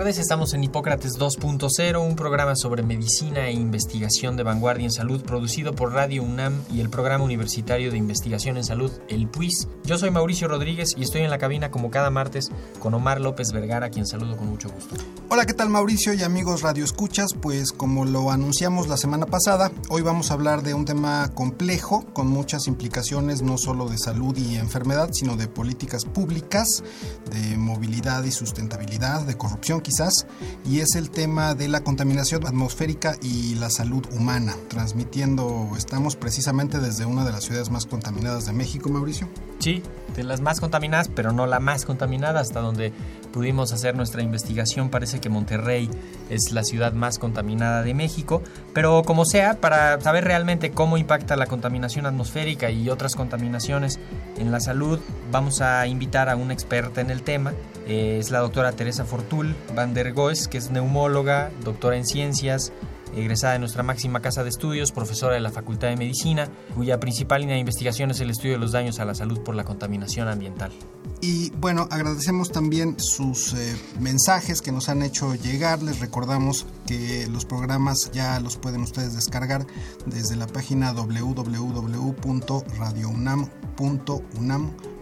Tardes, estamos en Hipócrates 2.0, un programa sobre medicina e investigación de vanguardia en salud producido por Radio UNAM y el Programa Universitario de Investigación en Salud, el PUIS. Yo soy Mauricio Rodríguez y estoy en la cabina como cada martes con Omar López Vergara, quien saludo con mucho gusto. Hola, ¿qué tal Mauricio y amigos Radio Escuchas? Pues como lo anunciamos la semana pasada, hoy vamos a hablar de un tema complejo con muchas implicaciones no solo de salud y enfermedad, sino de políticas públicas, de movilidad y sustentabilidad, de corrupción quizás, y es el tema de la contaminación atmosférica y la salud humana. Transmitiendo, estamos precisamente desde una de las ciudades más contaminadas de México, Mauricio. Sí, de las más contaminadas, pero no la más contaminada, hasta donde pudimos hacer nuestra investigación parece que Monterrey es la ciudad más contaminada de México, pero como sea, para saber realmente cómo impacta la contaminación atmosférica y otras contaminaciones en la salud, vamos a invitar a una experta en el tema, eh, es la doctora Teresa Fortul van der Goes, que es neumóloga, doctora en ciencias, egresada de nuestra máxima casa de estudios, profesora de la Facultad de Medicina, cuya principal línea de investigación es el estudio de los daños a la salud por la contaminación ambiental. Y bueno, agradecemos también sus eh, mensajes que nos han hecho llegar. Les recordamos que los programas ya los pueden ustedes descargar desde la página www.radiounam.unam.com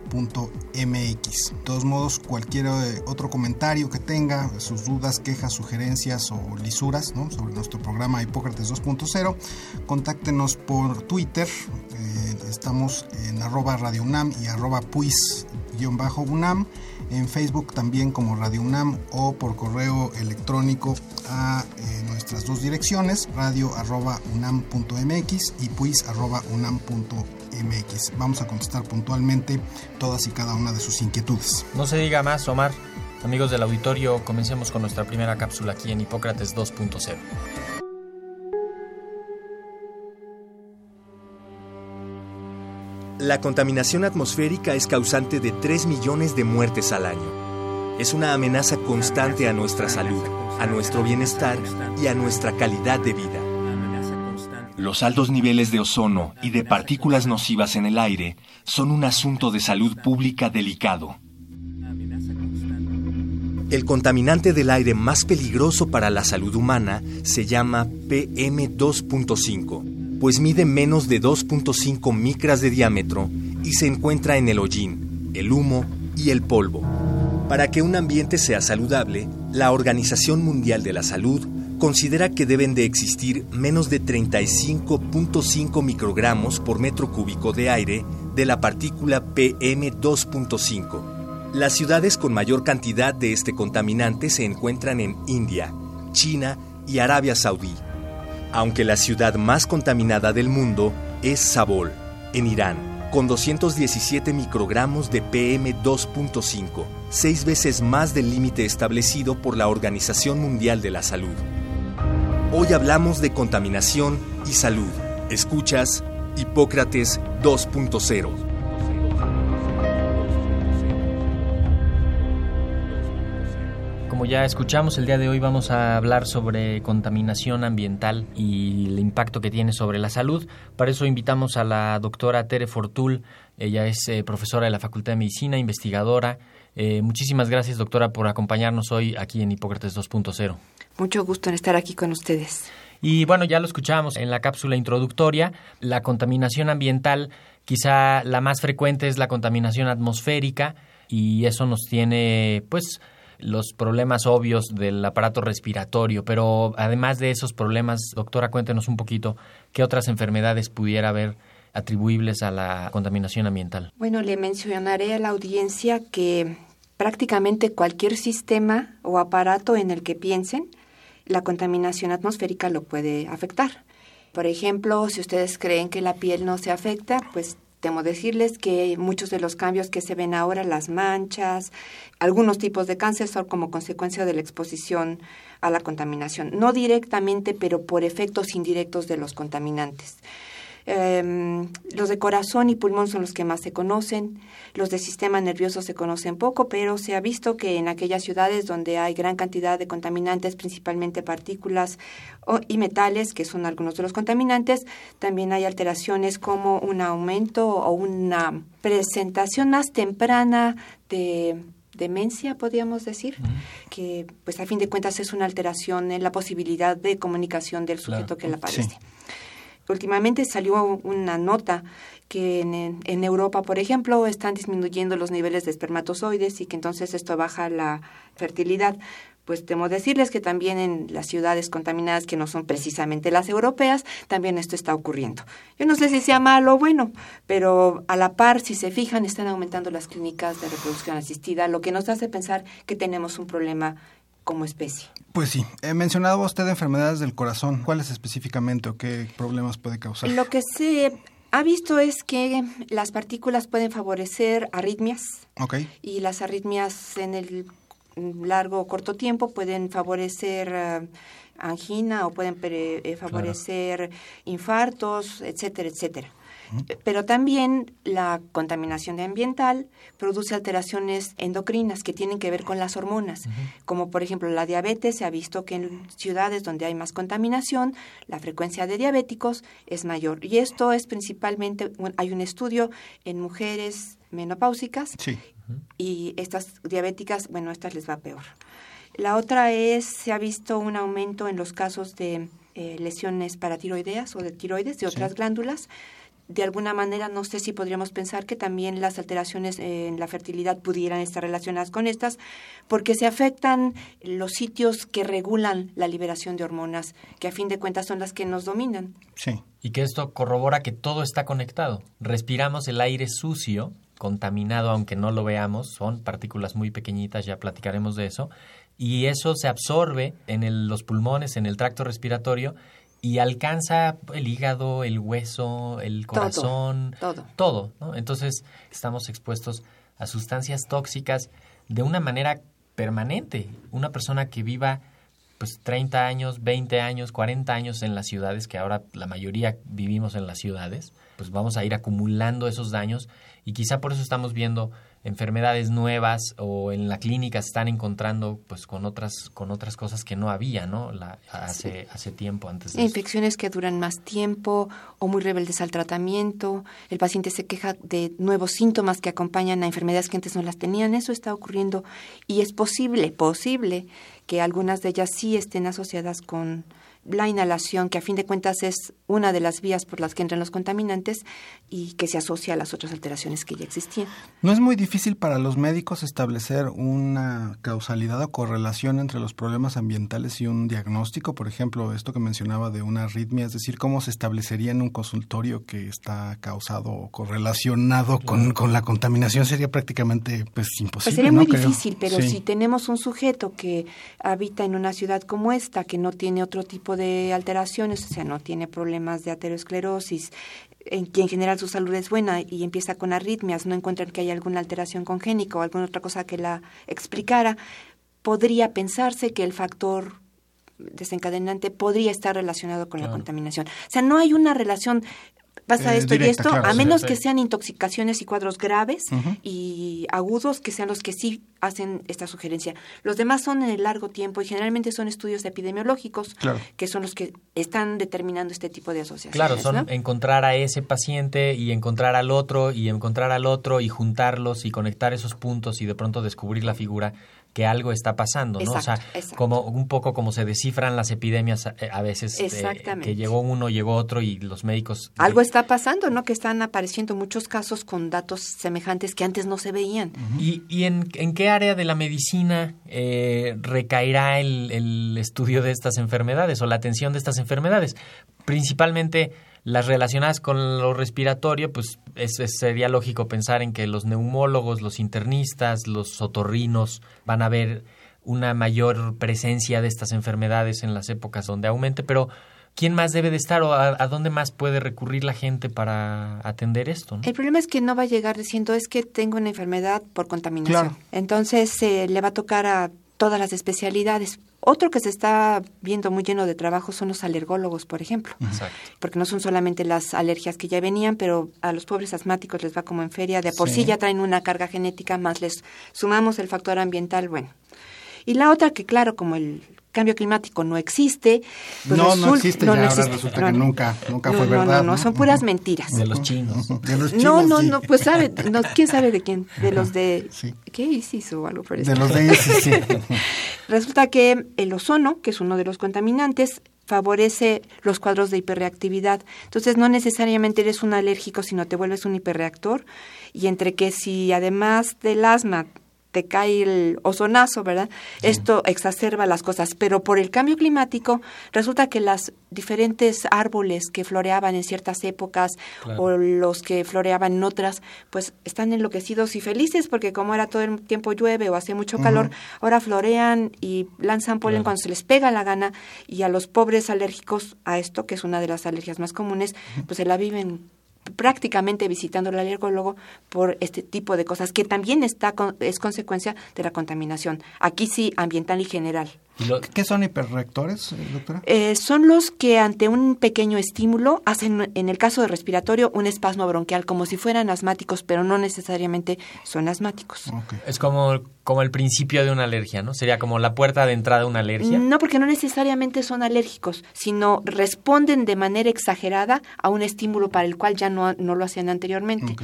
De todos modos, cualquier eh, otro comentario que tenga, sus dudas, quejas, sugerencias o lisuras sobre nuestro programa Hipócrates 2.0, contáctenos por Twitter. Eh, estamos en arroba Radio y arroba puis-UNAM. En Facebook también como Radio UNAM o por correo electrónico a eh, nuestras dos direcciones, radio arroba unam.mx y puis arroba unam.mx. MX. Vamos a contestar puntualmente todas y cada una de sus inquietudes. No se diga más, Omar. Amigos del auditorio, comencemos con nuestra primera cápsula aquí en Hipócrates 2.0. La contaminación atmosférica es causante de 3 millones de muertes al año. Es una amenaza constante a nuestra salud, a nuestro bienestar y a nuestra calidad de vida. Los altos niveles de ozono y de partículas nocivas en el aire son un asunto de salud pública delicado. El contaminante del aire más peligroso para la salud humana se llama PM2.5, pues mide menos de 2.5 micras de diámetro y se encuentra en el hollín, el humo y el polvo. Para que un ambiente sea saludable, la Organización Mundial de la Salud considera que deben de existir menos de 35.5 microgramos por metro cúbico de aire de la partícula PM2.5. Las ciudades con mayor cantidad de este contaminante se encuentran en India, China y Arabia Saudí, aunque la ciudad más contaminada del mundo es Sabol, en Irán, con 217 microgramos de PM2.5, seis veces más del límite establecido por la Organización Mundial de la Salud. Hoy hablamos de contaminación y salud. Escuchas Hipócrates 2.0. Como ya escuchamos, el día de hoy vamos a hablar sobre contaminación ambiental y el impacto que tiene sobre la salud. Para eso invitamos a la doctora Tere Fortul. Ella es eh, profesora de la Facultad de Medicina, investigadora. Eh, muchísimas gracias, doctora, por acompañarnos hoy aquí en Hipócrates 2.0. Mucho gusto en estar aquí con ustedes. Y bueno, ya lo escuchamos en la cápsula introductoria, la contaminación ambiental, quizá la más frecuente es la contaminación atmosférica y eso nos tiene pues los problemas obvios del aparato respiratorio, pero además de esos problemas, doctora, cuéntenos un poquito qué otras enfermedades pudiera haber atribuibles a la contaminación ambiental. Bueno, le mencionaré a la audiencia que prácticamente cualquier sistema o aparato en el que piensen la contaminación atmosférica lo puede afectar. Por ejemplo, si ustedes creen que la piel no se afecta, pues temo decirles que muchos de los cambios que se ven ahora, las manchas, algunos tipos de cáncer son como consecuencia de la exposición a la contaminación. No directamente, pero por efectos indirectos de los contaminantes. Em, los de corazón y pulmón son los que más se conocen. Los de sistema nervioso se conocen poco, pero se ha visto que en aquellas ciudades donde hay gran cantidad de contaminantes, principalmente partículas y metales, que son algunos de los contaminantes, también hay alteraciones como un aumento o una presentación más temprana de demencia, podríamos decir, que pues a fin de cuentas es una alteración en la posibilidad de comunicación del sujeto que la padece. Últimamente salió una nota que en, Europa, por ejemplo, están disminuyendo los niveles de espermatozoides y que entonces esto baja la fertilidad. Pues temo decirles que también en las ciudades contaminadas, que no son precisamente las europeas, también esto está ocurriendo. Yo no sé si sea malo o bueno, pero a la par, si se fijan, están aumentando las clínicas de reproducción asistida, lo que nos hace pensar que tenemos un problema como especie. Pues sí, he mencionado usted enfermedades del corazón. ¿Cuáles específicamente o qué problemas puede causar? Lo que se ha visto es que las partículas pueden favorecer arritmias. Okay. Y las arritmias en el largo o corto tiempo pueden favorecer eh, angina o pueden eh, favorecer infartos, etcétera, etcétera. Pero también la contaminación ambiental produce alteraciones endocrinas que tienen que ver con las hormonas, como por ejemplo la diabetes. Se ha visto que en ciudades donde hay más contaminación, la frecuencia de diabéticos es mayor. Y esto es principalmente, hay un estudio en mujeres menopáusicas y estas diabéticas, bueno, estas les va peor. La otra es, se ha visto un aumento en los casos de eh, lesiones paratiroideas o de tiroides, de otras glándulas de alguna manera no sé si podríamos pensar que también las alteraciones en la fertilidad pudieran estar relacionadas con estas, porque se afectan los sitios que regulan la liberación de hormonas, que a fin de cuentas son las que nos dominan. Sí. Y que esto corrobora que todo está conectado. Respiramos el aire sucio, contaminado, aunque no lo veamos, son partículas muy pequeñitas, ya platicaremos de eso, y eso se absorbe en los pulmones, en el tracto respiratorio, y alcanza el hígado, el hueso, el corazón, todo. todo, Entonces estamos expuestos a sustancias tóxicas de una manera permanente. Una persona que viva pues 30 años, 20 años, 40 años en las ciudades, que ahora la mayoría vivimos en las ciudades, pues vamos a ir acumulando esos daños y quizá por eso estamos viendo enfermedades nuevas o en la clínica se están encontrando pues con otras con otras cosas que no había no la, hace hace tiempo antes de infecciones que duran más tiempo o muy rebeldes al tratamiento. El paciente se queja de nuevos síntomas que acompañan a enfermedades que antes no las tenían. Eso está ocurriendo y es posible posible que algunas de ellas sí estén asociadas con la inhalación, que a fin de cuentas es una de las vías por las que entran los contaminantes y que se asocia a las otras alteraciones que ya existían. ¿No es muy difícil para los médicos establecer una causalidad o correlación entre los problemas ambientales y un diagnóstico? Por ejemplo, esto que mencionaba de una arritmia, es decir, ¿cómo se establecería en un consultorio que está causado o correlacionado con, con la contaminación? Sería prácticamente pues, imposible. Pues sería muy difícil, pero si tenemos un sujeto que habita en una ciudad como esta, que no tiene otro tipo de alteraciones, o sea, no tiene problemas de aterosclerosis, en que en general su salud es buena y empieza con arritmias, no encuentran que hay alguna alteración congénica o alguna otra cosa que la explicara, podría pensarse que el factor desencadenante podría estar relacionado con la contaminación. O sea, no hay una relación pasa eh, esto y esto, a menos que sean intoxicaciones y cuadros graves y agudos, que sean los que sí hacen esta sugerencia. Los demás son en el largo tiempo y generalmente son estudios epidemiológicos, que son los que están determinando este tipo de asociaciones. Claro, son encontrar a ese paciente y encontrar al otro y encontrar al otro y juntarlos y conectar esos puntos y de pronto descubrir la figura que algo está pasando, ¿no? o sea, como un poco como se descifran las epidemias eh, a, veces, eh, que llegó uno, llegó otro y los médicos... Algo está pasando, ¿no? Que están apareciendo muchos casos con datos semejantes que antes no se veían. ¿Y, y en, en, qué área de la medicina eh, recaerá el, el estudio de estas enfermedades o la atención de estas enfermedades? Principalmente las relacionadas con lo respiratorio, pues sería lógico pensar en que los neumólogos, los internistas, los otorrinos van a ver una mayor presencia de estas enfermedades en las épocas donde aumente, pero ¿quién más debe de estar o a, a dónde más puede recurrir la gente para atender esto? ¿no? El problema es que no va a llegar diciendo es que tengo una enfermedad por contaminación. Claro. Entonces eh, le va a tocar a todas las especialidades. Otro que se está viendo muy lleno de trabajo son los alergólogos, por ejemplo. Exacto. Porque no son solamente las alergias que ya venían, pero a los pobres asmáticos les va como en feria. De por sí, Sí. ya traen una carga genética, más les sumamos el factor ambiental, bueno. Y la otra que, claro, como el cambio climático no existe. pues no, no result- existe, no, ya no ahora existe. resulta No, que no. nunca, nunca No, fue no, verdad. No, no, son puras mentiras. De los chinos. De los No, chinos, no, sí. no, pues sabe, no, ¿quién sabe de quién? De los de... Sí. ¿Qué ISIS o algo por el De los de ese, sí. Resulta que el ozono, que es uno de los contaminantes, favorece los cuadros de hiperreactividad. Entonces, no necesariamente eres un alérgico, sino te vuelves un hiperreactor. Y entre que si además del asma te cae el ozonazo, ¿verdad? Esto exacerba las cosas. Pero por el cambio climático, resulta que las diferentes árboles que floreaban en ciertas épocas Claro. o los que floreaban en otras, pues están enloquecidos y felices porque como ahora todo el tiempo llueve o hace mucho calor, ahora florean y lanzan polen Claro. cuando se les pega la gana y a los pobres alérgicos a esto, que es una de las alergias más comunes, pues se la viven prácticamente visitando al alergólogo por este tipo de cosas que también está con- es consecuencia de la contaminación. Aquí sí ambiental y general. Lo- ¿Qué son hiperreactores, doctora? Eh, son los que ante un pequeño estímulo hacen, en el caso de respiratorio, un espasmo bronquial, como si fueran asmáticos, pero no necesariamente son asmáticos. Es como, como el principio de una alergia, ¿no? Sería como la puerta de entrada de una alergia. No, porque no necesariamente son alérgicos, sino responden de manera exagerada a un estímulo para el cual ya no, no lo hacían anteriormente.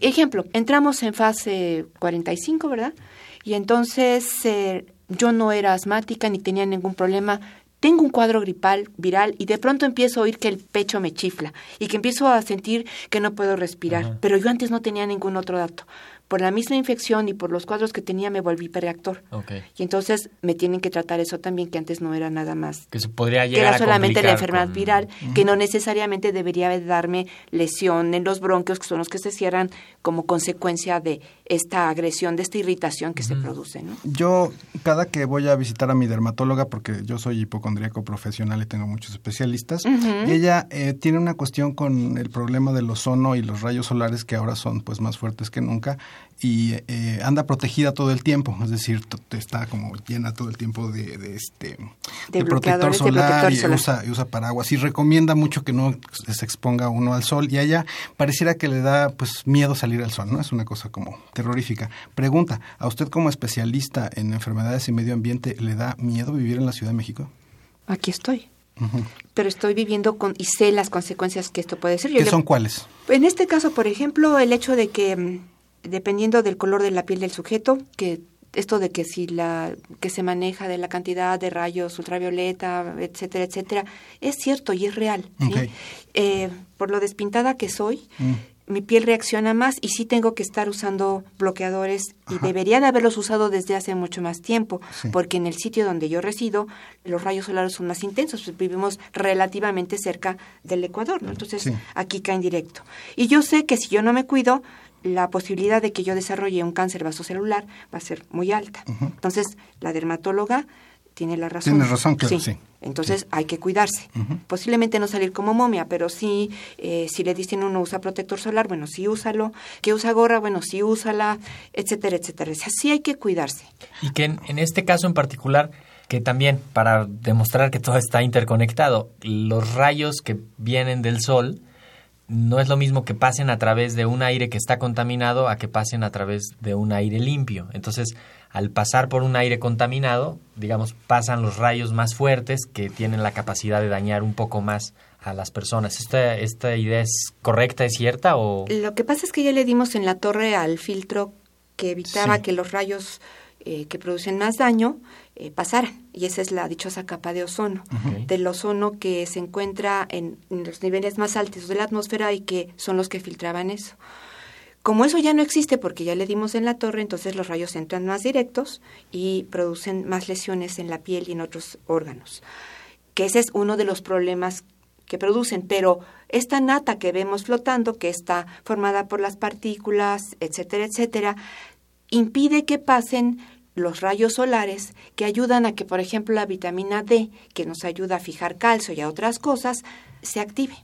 Ejemplo, entramos en fase 45, ¿verdad? Y entonces eh, yo no era asmática ni tenía ningún problema. Tengo un cuadro gripal viral y de pronto empiezo a oír que el pecho me chifla y que empiezo a sentir que no puedo respirar. Ajá. Pero yo antes no tenía ningún otro dato. Por la misma infección y por los cuadros que tenía me volví hiperreactor. Y entonces me tienen que tratar eso también, que antes no era nada más. Que se podría Que llegar era a solamente la enfermedad con- viral, que no necesariamente debería de darme lesión en los bronquios, que son los que se cierran como consecuencia de esta agresión, de esta irritación que se produce. ¿no? Yo, cada que voy a visitar a mi dermatóloga, porque yo soy hipocondríaco profesional y tengo muchos especialistas, y ella eh, tiene una cuestión con el problema del ozono y los rayos solares que ahora son pues más fuertes que nunca y eh, anda protegida todo el tiempo, es decir, está como llena todo el tiempo de, de este De protector de solar protector y solar. usa, y usa paraguas y recomienda mucho que no se exponga uno al sol y a ella pareciera que le da pues miedo salir al sol, ¿no? Es una cosa como terrorífica. Pregunta, ¿a usted como especialista en enfermedades y medio ambiente le da miedo vivir en la Ciudad de México? Aquí estoy. Pero estoy viviendo con y sé las consecuencias que esto puede ser. Yo ¿Qué le- son cuáles? En este caso, por ejemplo, el hecho de que, mm, dependiendo del color de la piel del sujeto, que esto de que si la que se maneja de la cantidad de rayos ultravioleta, etcétera, etcétera, es cierto y es real. Eh, por lo despintada que soy, Mm. mi piel reacciona más y sí tengo que estar usando bloqueadores y debería de haberlos usado desde hace mucho más tiempo, Sí. porque en el sitio donde yo resido los rayos solares son más intensos, pues vivimos relativamente cerca del Ecuador, ¿no? Entonces Sí. aquí caen directo. Y yo sé que si yo no me cuido, la posibilidad de que yo desarrolle un cáncer vasocelular va a ser muy alta. Entonces, la dermatóloga tiene la razón. Tiene razón, claro, sí. Entonces hay que cuidarse. Posiblemente no salir como momia, pero sí, eh, si le dicen uno usa protector solar, bueno, sí úsalo. Que usa gorra, bueno, sí úsala, etcétera, etcétera. O sea, sí hay que cuidarse. Y que en, en este caso en particular, que también para demostrar que todo está interconectado, los rayos que vienen del sol no es lo mismo que pasen a través de un aire que está contaminado a que pasen a través de un aire limpio. Entonces, al pasar por un aire contaminado, digamos, pasan los rayos más fuertes que tienen la capacidad de dañar un poco más a las personas. ¿Esta, esta idea es correcta, es cierta o...? Lo que pasa es que ya le dimos en la torre al filtro que evitaba Sí. que los rayos eh, que producen más daño eh. Y esa es la dichosa capa de ozono. Del ozono que se encuentra en, en los niveles más altos de la atmósfera y que son los que filtraban eso. Como eso ya no existe porque ya le dimos en la torre, entonces los rayos entran más directos y producen más lesiones en la piel y en otros órganos. Que ese es uno de los problemas que producen, pero esta nata que vemos flotando, que está formada por las partículas, etcétera, etcétera, impide que pasen los rayos solares que ayudan a que, por ejemplo, la vitamina D, que nos ayuda a fijar calcio y a otras cosas, se active.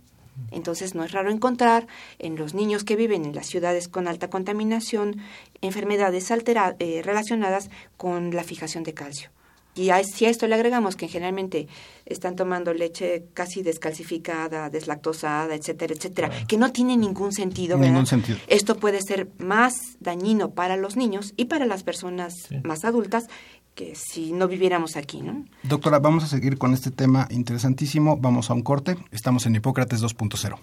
Entonces no es raro encontrar en los niños que viven en las ciudades con alta contaminación enfermedades altera- eh, relacionadas con la fijación de calcio. Y a, si a esto le agregamos que generalmente están tomando leche casi descalcificada, deslactosada, etcétera, etcétera, que no tiene ningún sentido, Ningún ¿verdad? sentido. Esto puede ser más dañino para los niños y para las personas más adultas que si no viviéramos aquí, ¿no? Doctora, vamos a seguir con este tema interesantísimo. Vamos a un corte. Estamos en Hipócrates 2.0.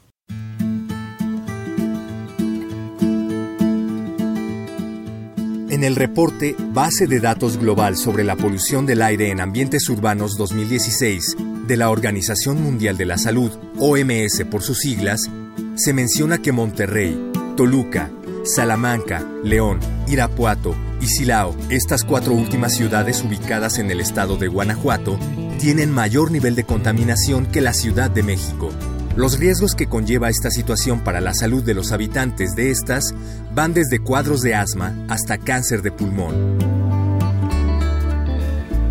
En el reporte Base de Datos Global sobre la Polución del Aire en Ambientes Urbanos 2016 de la Organización Mundial de la Salud, OMS por sus siglas, se menciona que Monterrey, Toluca, Salamanca, León, Irapuato y Silao, estas cuatro últimas ciudades ubicadas en el estado de Guanajuato, tienen mayor nivel de contaminación que la Ciudad de México. Los riesgos que conlleva esta situación para la salud de los habitantes de estas van desde cuadros de asma hasta cáncer de pulmón.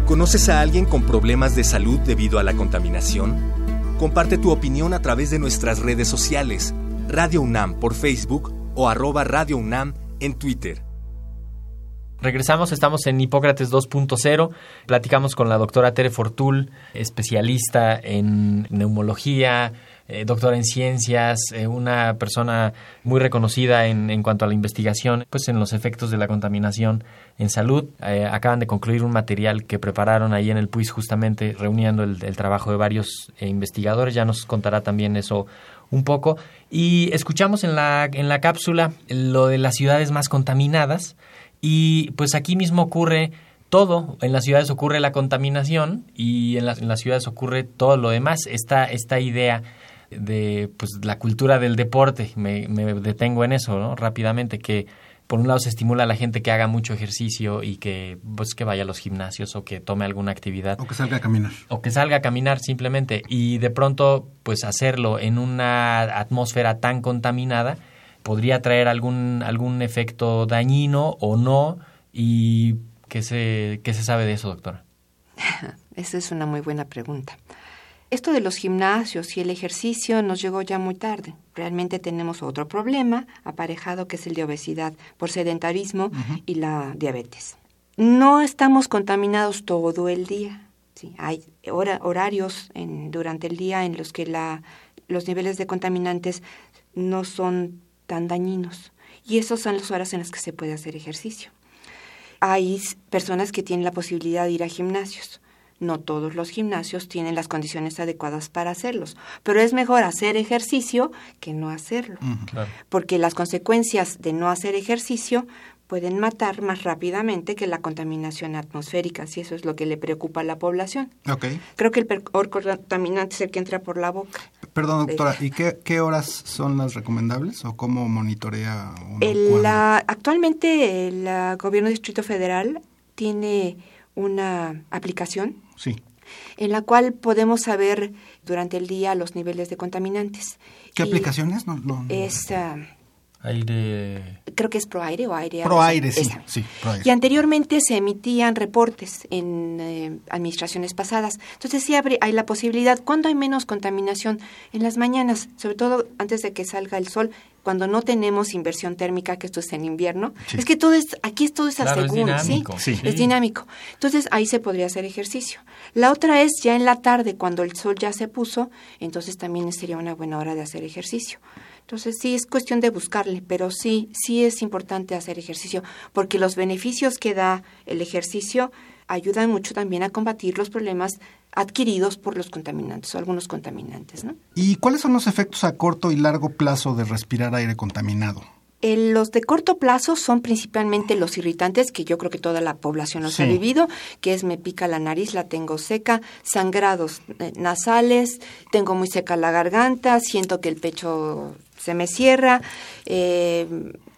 ¿Conoces a alguien con problemas de salud debido a la contaminación? Comparte tu opinión a través de nuestras redes sociales, Radio UNAM por Facebook o arroba Radio UNAM en Twitter. Regresamos, estamos en Hipócrates 2.0. Platicamos con la doctora Tere Fortul, especialista en neumología, eh, doctora en ciencias, eh, una persona muy reconocida en, en, cuanto a la investigación, pues en los efectos de la contaminación en salud. Eh, acaban de concluir un material que prepararon ahí en el PUIS justamente reuniendo el, el trabajo de varios eh, investigadores. Ya nos contará también eso un poco. Y escuchamos en la, en la cápsula lo de las ciudades más contaminadas. Y pues aquí mismo ocurre todo. En las ciudades ocurre la contaminación y en las, en las ciudades ocurre todo lo demás. Esta, esta idea de pues, la cultura del deporte, me, me detengo en eso ¿no? rápidamente, que por un lado se estimula a la gente que haga mucho ejercicio y que pues que vaya a los gimnasios o que tome alguna actividad. O que salga a caminar. o que salga a caminar simplemente. Y de pronto pues hacerlo en una atmósfera tan contaminada podría traer algún algún efecto dañino o no. Y qué se qué se sabe de eso doctora esa es una muy buena pregunta esto de los gimnasios y el ejercicio nos llegó ya muy tarde. Realmente tenemos otro problema aparejado que es el de obesidad por sedentarismo uh -huh. y la diabetes. No estamos contaminados todo el día. Sí, hay hora, horarios en, durante el día en los que la, los niveles de contaminantes no son tan dañinos. Y esas son las horas en las que se puede hacer ejercicio. Hay personas que tienen la posibilidad de ir a gimnasios no todos los gimnasios tienen las condiciones adecuadas para hacerlos, pero es mejor hacer ejercicio que no hacerlo, claro. porque las consecuencias de no hacer ejercicio pueden matar más rápidamente que la contaminación atmosférica, si eso es lo que le preocupa a la población. Okay. Creo que el peor contaminante es el que entra por la boca. Perdón, doctora, ¿y qué, qué horas son las recomendables o cómo monitorea uno? El, la, actualmente el uh, gobierno del Distrito Federal tiene una aplicación sí. en la cual podemos saber durante el día los niveles de contaminantes. ¿Qué y aplicación es? No, no, es uh, aire. Creo que es ProAire o Aire. ProAire, sí, sí ProAire. Y anteriormente se emitían reportes en eh, administraciones pasadas. Entonces sí abre, hay la posibilidad, cuando hay menos contaminación? En las mañanas, sobre todo antes de que salga el sol, cuando no tenemos inversión térmica, que esto es en invierno, sí. es que todo es, aquí es todo es claro, según, es dinámico. ¿sí? Sí. Es dinámico. Entonces ahí se podría hacer ejercicio. La otra es ya en la tarde, cuando el sol ya se puso, entonces también sería una buena hora de hacer ejercicio. Entonces sí es cuestión de buscarle, pero sí, sí es importante hacer ejercicio, porque los beneficios que da el ejercicio ayudan mucho también a combatir los problemas adquiridos por los contaminantes o algunos contaminantes. ¿no? ¿Y cuáles son los efectos a corto y largo plazo de respirar aire contaminado? Los de corto plazo son principalmente los irritantes, que yo creo que toda la población los Sí. ha vivido, que es me pica la nariz, la tengo seca, sangrados eh, nasales, tengo muy seca la garganta, siento que el pecho se me cierra, eh,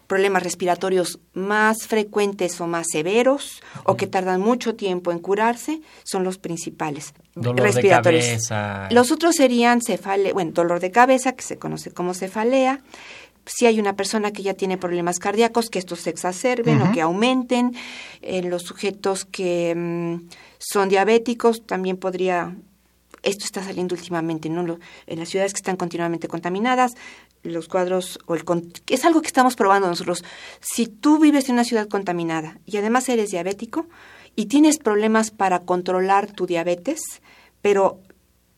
problemas respiratorios más frecuentes o más severos o que tardan mucho tiempo en curarse son los principales Dolor respiratorios. de cabeza. Los otros serían cefale, bueno, dolor de cabeza, que se conoce como cefalea, si hay una persona que ya tiene problemas cardíacos, que estos se exacerben o que aumenten. En los sujetos que mm, son diabéticos también podría esto está saliendo últimamente, ¿no? en las ciudades que están continuamente contaminadas, los cuadros, o el, es algo que estamos probando nosotros. Si tú vives en una ciudad contaminada y además eres diabético y tienes problemas para controlar tu diabetes, pero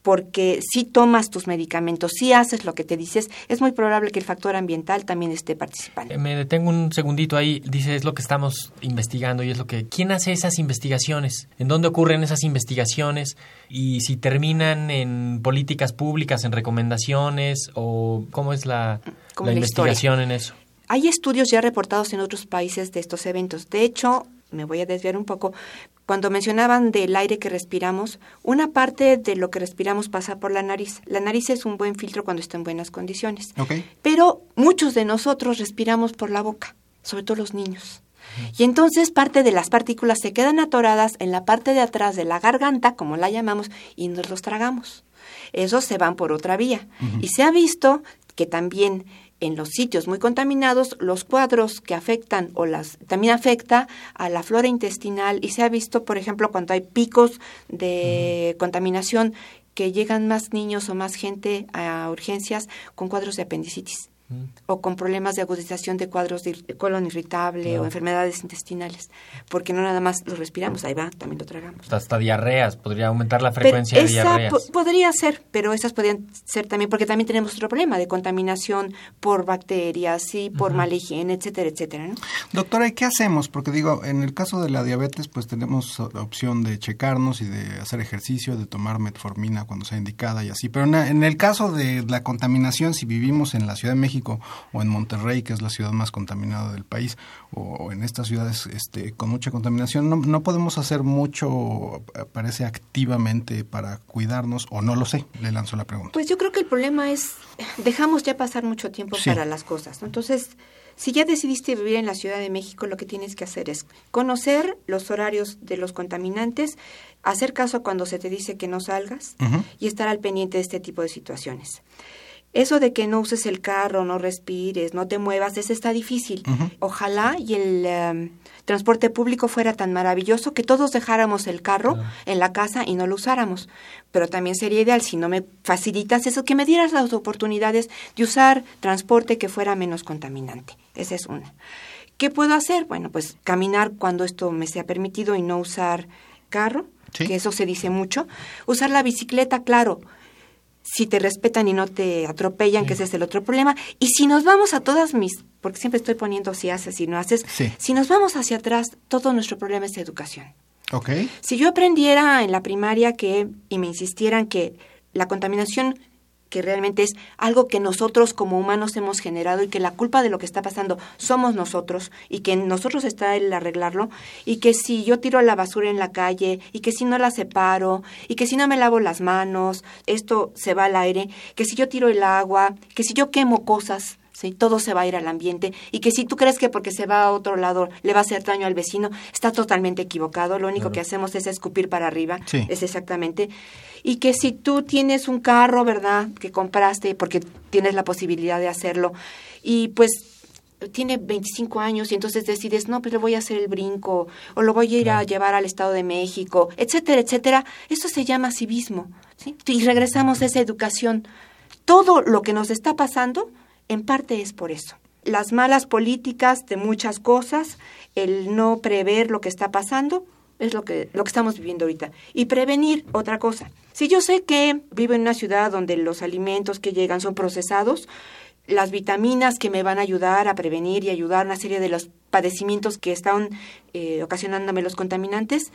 porque si tomas tus medicamentos, si haces lo que te dices, es muy probable que el factor ambiental también esté participando. Eh, me detengo un segundito ahí, dice, es lo que estamos investigando y es lo que... ¿Quién hace esas investigaciones? ¿En dónde ocurren esas investigaciones? Y si terminan en políticas públicas, en recomendaciones o cómo es la, investigación en eso. Hay estudios ya reportados en otros países de estos eventos. De hecho, me voy a desviar un poco, cuando mencionaban del aire que respiramos, una parte de lo que respiramos pasa por la nariz. La nariz es un buen filtro cuando está en buenas condiciones. Pero muchos de nosotros respiramos por la boca, sobre todo los niños. Y entonces parte de las partículas se quedan atoradas en la parte de atrás de la garganta, como la llamamos, y nos los tragamos. Esos se van por otra vía. Y se ha visto que también en los sitios muy contaminados, los cuadros que afectan o las también afecta a la flora intestinal y se ha visto, por ejemplo, cuando hay picos de contaminación que llegan más niños o más gente a urgencias con cuadros de apendicitis o con problemas de agudización de cuadros de colon irritable o enfermedades intestinales, porque no nada más lo respiramos, ahí va, también lo tragamos. Hasta diarreas, podría aumentar la frecuencia de diarreas. podría ser, pero esas podrían ser también, porque también tenemos otro problema de contaminación por bacterias y por mala higiene, etcétera, etcétera. Doctora, ¿y qué hacemos? Porque digo, en el caso de la diabetes, pues tenemos la opción de checarnos y de hacer ejercicio, de tomar metformina cuando sea indicada y así, pero en el caso de la contaminación, si vivimos en la Ciudad de México, o en Monterrey, que es la ciudad más contaminada del país, o, en estas ciudades este, con mucha contaminación, no, no, podemos hacer mucho, parece, activamente para cuidarnos, o no lo sé, le lanzo la pregunta. Pues yo creo que el problema es, dejamos ya pasar mucho tiempo para las cosas, Entonces, si ya decidiste vivir en la Ciudad de México, lo que tienes que hacer es conocer los horarios de los contaminantes, hacer caso cuando se te dice que no salgas y estar al pendiente de este tipo de situaciones. Eso de que no uses el carro, no respires, no te muevas, eso está difícil. Ojalá y el em, transporte público fuera tan maravilloso que todos dejáramos el carro en la casa y no lo usáramos. Pero también sería ideal, si no me facilitas eso, que me dieras las oportunidades de usar transporte que fuera menos contaminante. Esa es una. ¿Qué puedo hacer? Bueno, pues caminar cuando esto me sea permitido y no usar carro, que eso se dice mucho. Usar la bicicleta, claro si te respetan y no te atropellan, que ese es el otro problema. Y si nos vamos a todas mis, porque siempre estoy poniendo si haces y no haces, si nos vamos hacia atrás, todo nuestro problema es educación. Okay. Si yo aprendiera en la primaria que, y me insistieran que la contaminación que realmente es algo que nosotros como humanos hemos generado y que la culpa de lo que está pasando somos nosotros y que en nosotros está el arreglarlo y que si yo tiro la basura en la calle y que si no la separo y que si no me lavo las manos, esto se va al aire, que si yo tiro el agua, que si yo quemo cosas, ¿sí? todo se va a ir al ambiente y que si tú crees que porque se va a otro lado le va a hacer daño al vecino, está totalmente equivocado, lo único que hacemos es escupir para arriba, es exactamente y que si tú tienes un carro, ¿verdad?, que compraste porque tienes la posibilidad de hacerlo y pues tiene 25 años y entonces decides, no, pues le voy a hacer el brinco o lo voy a ir a llevar al Estado de México, etcétera, etcétera. Esto se llama civismo. ¿sí? Y regresamos a esa educación. Todo lo que nos está pasando, en parte es por eso. Las malas políticas de muchas cosas, el no prever lo que está pasando, es lo que, lo que estamos viviendo ahorita. Y prevenir otra cosa. Si yo sé que vivo en una ciudad donde los alimentos que llegan son procesados, las vitaminas que me van a ayudar a prevenir y ayudar una serie de los padecimientos que están eh, ocasionándome los contaminantes,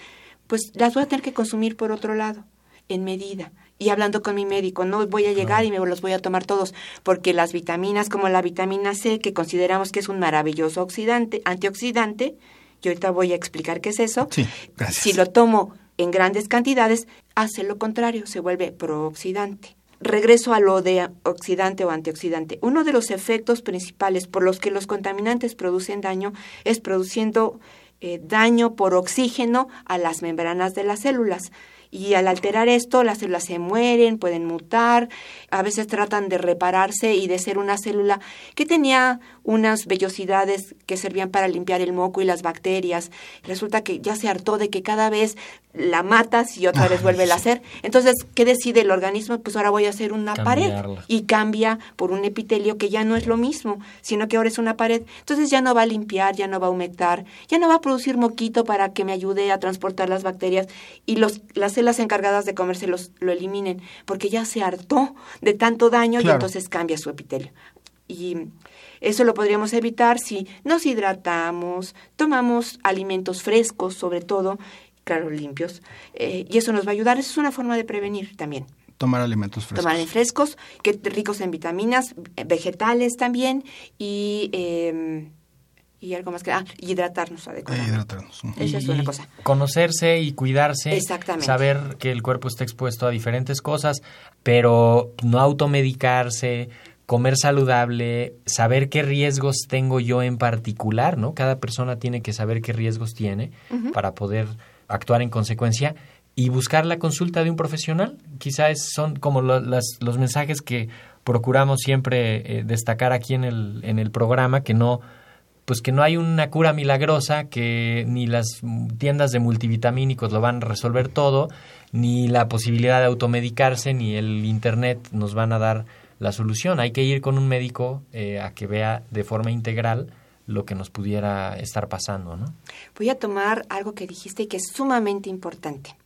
pues las voy a tener que consumir por otro lado, en medida. Y hablando con mi médico, no voy a llegar y me los voy a tomar todos, porque las vitaminas como la vitamina C, que consideramos que es un maravilloso oxidante, antioxidante, y ahorita voy a explicar qué es eso. Sí, gracias. Si lo tomo en grandes cantidades, hace lo contrario, se vuelve prooxidante. Regreso a lo de oxidante o antioxidante. Uno de los efectos principales por los que los contaminantes producen daño es produciendo eh, daño por oxígeno a las membranas de las células. Y al alterar esto, las células se mueren, pueden mutar, a veces tratan de repararse y de ser una célula que tenía unas vellosidades que servían para limpiar el moco y las bacterias. Resulta que ya se hartó de que cada vez la matas y otra vez vuelve a hacer. Entonces, ¿qué decide el organismo? Pues ahora voy a hacer una pared y cambia por un epitelio que ya no es lo mismo, sino que ahora es una pared. Entonces ya no va a limpiar, ya no va a humectar, ya no va a producir moquito para que me ayude a transportar las bacterias y los, las células encargadas de comérselos lo eliminen, porque ya se hartó de tanto daño y entonces cambia su epitelio. Y eso lo podríamos evitar si nos hidratamos, tomamos alimentos frescos, sobre todo, claro, limpios, eh, y eso nos va a ayudar. Eso es una forma de prevenir también. Tomar alimentos frescos. Tomar frescos, que ricos en vitaminas, eh, vegetales también, y, eh, y algo más que... Ah, y hidratarnos adecuadamente. hidratarnos. Ujú. Esa es una cosa. Conocerse y cuidarse. Exactamente. Saber que el cuerpo está expuesto a diferentes cosas, pero no automedicarse, comer saludable, saber qué riesgos tengo yo en particular, ¿no? Cada persona tiene que saber qué riesgos tiene para poder actuar en consecuencia y buscar la consulta de un profesional. Quizás son como lo- las- los mensajes que procuramos siempre eh, destacar aquí en el, en el programa, que no pues que no hay una cura milagrosa, que ni las tiendas de multivitamínicos lo van a resolver todo, ni la posibilidad de automedicarse, ni el internet nos van a dar la solución. Hay que ir con un médico eh, a que vea de forma integral lo que nos pudiera estar pasando, ¿no? Voy a tomar algo que dijiste y que es sumamente importante.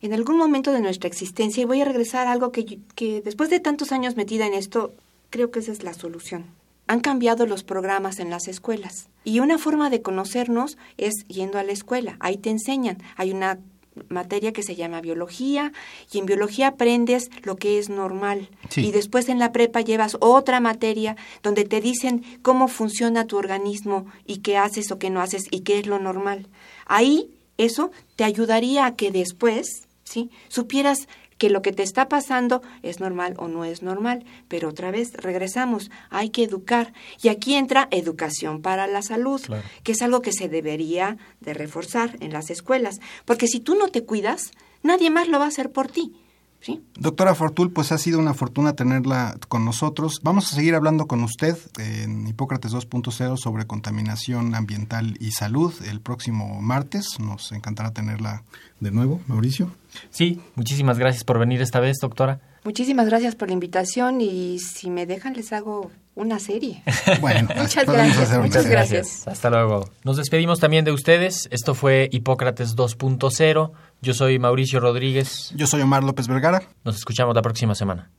En algún momento de nuestra existencia, y voy a regresar a algo que, después de tantos años metida en esto, creo que esa es la solución. Han cambiado los programas en las escuelas. Y una forma de conocernos es yendo a la escuela. Ahí te enseñan. Hay una materia que se llama biología y en biología aprendes lo que es normal. Sí. Y después en la prepa llevas otra materia donde te dicen cómo funciona tu organismo y qué haces o qué no haces y qué es lo normal. Ahí eso te ayudaría a que después, ¿sí? supieras que lo que te está pasando es normal o no es normal, pero otra vez regresamos, hay que educar. Y aquí entra educación para la salud, Claro. que es algo que se debería de reforzar en las escuelas, porque si tú no te cuidas, nadie más lo va a hacer por ti, ¿sí? Doctora Fortul, pues ha sido una fortuna tenerla con nosotros. Vamos a seguir hablando con usted en Hipócrates 2.0 sobre contaminación ambiental y salud el próximo martes. Nos encantará tenerla de nuevo, Mauricio. Sí, muchísimas gracias por venir esta vez, doctora. Muchísimas gracias por la invitación y si me dejan les hago una serie. Bueno, Muchas gracias, muchas serie. gracias. Hasta luego. Nos despedimos también de ustedes. Esto fue Hipócrates 2.0. Yo soy Mauricio Rodríguez. Yo soy Omar López Vergara. Nos escuchamos la próxima semana.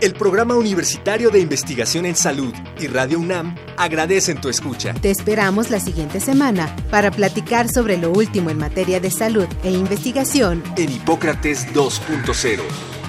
El Programa Universitario de Investigación en Salud y Radio UNAM agradecen tu escucha. Te esperamos la siguiente semana para platicar sobre lo último en materia de salud e investigación. En Hipócrates 2.0.